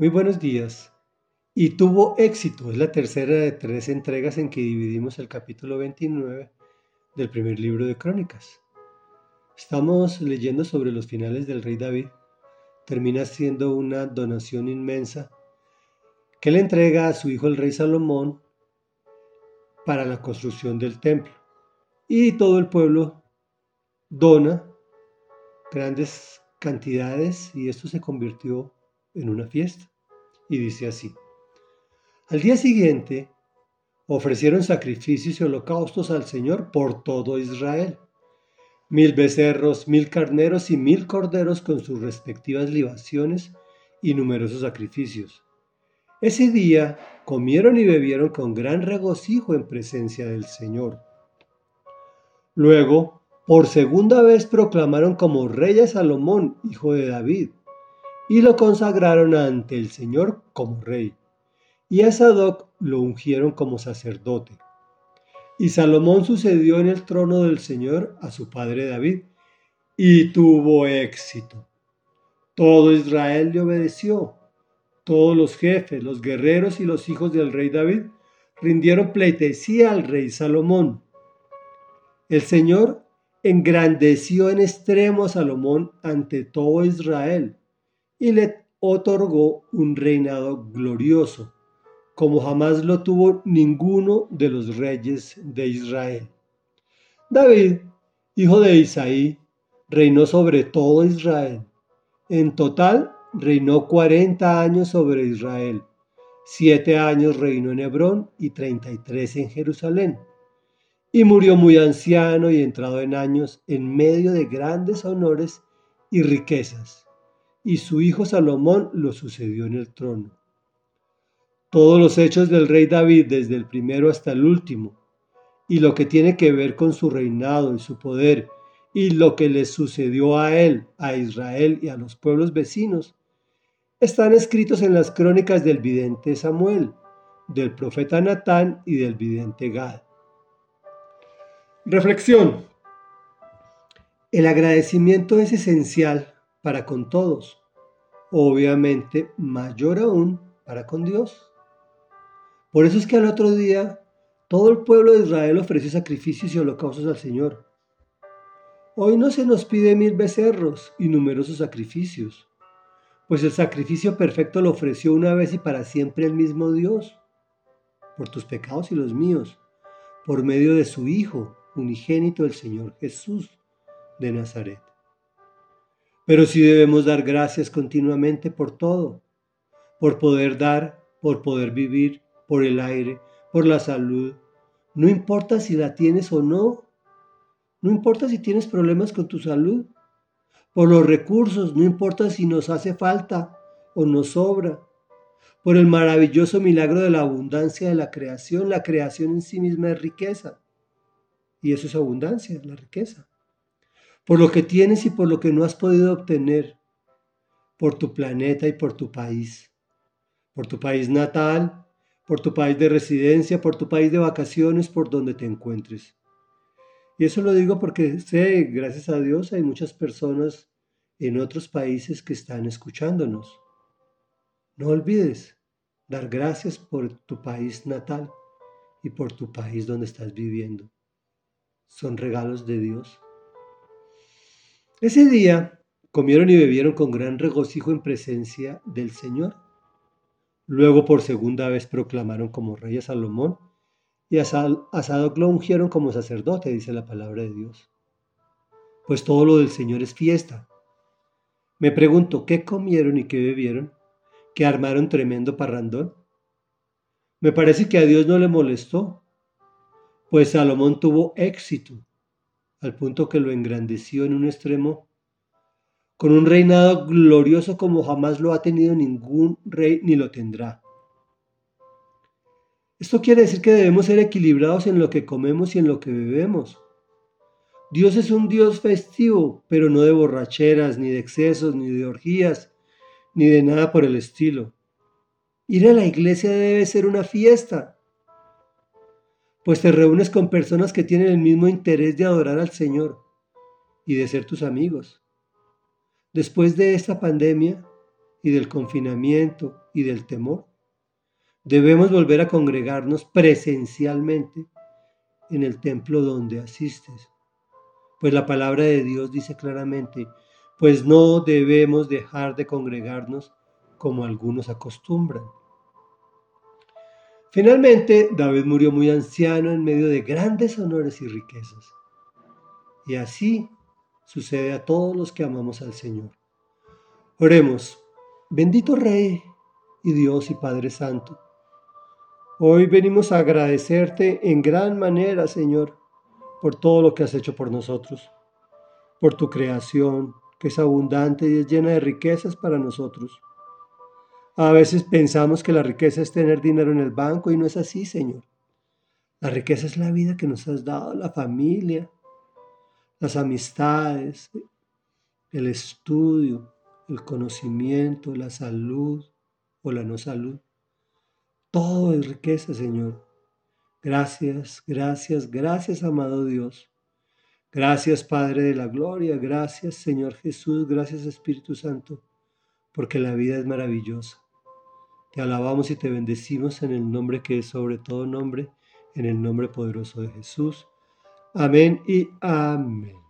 Muy buenos días. Y tuvo éxito. Es la tercera de tres entregas en que dividimos el capítulo 29 del primer libro de Crónicas. Estamos leyendo sobre los finales del rey David. Termina siendo una donación inmensa que le entrega a su hijo el rey Salomón para la construcción del templo. Y todo el pueblo dona grandes cantidades y esto se convirtió en una fiesta. Y dice así. Al día siguiente ofrecieron sacrificios y holocaustos al Señor por todo Israel. Mil becerros, mil carneros y mil corderos con sus respectivas libaciones y numerosos sacrificios. Ese día comieron y bebieron con gran regocijo en presencia del Señor. Luego, por segunda vez proclamaron como rey a Salomón, hijo de David, y lo consagraron ante el Señor como rey. Y a Sadoc lo ungieron como sacerdote. Y Salomón sucedió en el trono del Señor a su padre David, y tuvo éxito. Todo Israel le obedeció. Todos los jefes, los guerreros y los hijos del rey David rindieron pleitesía al rey Salomón. El Señor engrandeció en extremo a Salomón ante todo Israel y le otorgó un reinado glorioso, como jamás lo tuvo ninguno de los reyes de Israel. David, hijo de Isaí, reinó sobre todo Israel. En total reinó cuarenta años sobre Israel. Siete años reinó en Hebrón y treinta y tres en Jerusalén. Y murió muy anciano y entrado en años en medio de grandes honores y riquezas y su hijo Salomón lo sucedió en el trono. Todos los hechos del rey David, desde el primero hasta el último, y lo que tiene que ver con su reinado y su poder, y lo que le sucedió a él, a Israel y a los pueblos vecinos, están escritos en las crónicas del vidente Samuel, del profeta Natán y del vidente Gad. Reflexión. El agradecimiento es esencial para con todos, obviamente mayor aún para con Dios. Por eso es que al otro día todo el pueblo de Israel ofreció sacrificios y holocaustos al Señor. Hoy no se nos pide mil becerros y numerosos sacrificios, pues el sacrificio perfecto lo ofreció una vez y para siempre el mismo Dios, por tus pecados y los míos, por medio de su Hijo, unigénito el Señor Jesús de Nazaret. Pero sí debemos dar gracias continuamente por todo, por poder dar, por poder vivir, por el aire, por la salud. No importa si la tienes o no. No importa si tienes problemas con tu salud. Por los recursos, no importa si nos hace falta o nos sobra. Por el maravilloso milagro de la abundancia de la creación. La creación en sí misma es riqueza. Y eso es abundancia, la riqueza por lo que tienes y por lo que no has podido obtener, por tu planeta y por tu país, por tu país natal, por tu país de residencia, por tu país de vacaciones, por donde te encuentres. Y eso lo digo porque sé, gracias a Dios, hay muchas personas en otros países que están escuchándonos. No olvides dar gracias por tu país natal y por tu país donde estás viviendo. Son regalos de Dios. Ese día comieron y bebieron con gran regocijo en presencia del Señor. Luego por segunda vez proclamaron como rey a Salomón y a, Sadoc lo ungieron como sacerdote, dice la palabra de Dios. Pues todo lo del Señor es fiesta. Me pregunto, ¿qué comieron y qué bebieron? ¿Que armaron tremendo parrandón? Me parece que a Dios no le molestó, pues Salomón tuvo éxito al punto que lo engrandeció en un extremo, con un reinado glorioso como jamás lo ha tenido ningún rey ni lo tendrá. Esto quiere decir que debemos ser equilibrados en lo que comemos y en lo que bebemos. Dios es un Dios festivo, pero no de borracheras, ni de excesos, ni de orgías, ni de nada por el estilo. Ir a la iglesia debe ser una fiesta, pues te reúnes con personas que tienen el mismo interés de adorar al Señor y de ser tus amigos. Después de esta pandemia, y del confinamiento y del temor. Debemos volver a congregarnos presencialmente en el templo donde asistes. Pues la palabra de Dios dice claramente, pues no debemos dejar de congregarnos como algunos acostumbran. Finalmente, David murió muy anciano en medio de grandes honores y riquezas. Y así sucede a todos los que amamos al Señor. Oremos, bendito Rey y Dios y Padre Santo. Hoy venimos a agradecerte en gran manera, Señor, por todo lo que has hecho por nosotros, por tu creación, que es abundante y es llena de riquezas para nosotros. A veces pensamos que la riqueza es tener dinero en el banco y no es así, Señor. La riqueza es la vida que nos has dado, la familia, las amistades, el estudio, el conocimiento, la salud o la no salud. Todo es riqueza, Señor. Gracias, gracias, gracias, amado Dios. Gracias, Padre de la Gloria. Gracias, Señor Jesús. Gracias, Espíritu Santo, porque la vida es maravillosa. Te alabamos y te bendecimos en el nombre que es sobre todo nombre, en el nombre poderoso de Jesús. Amén y amén.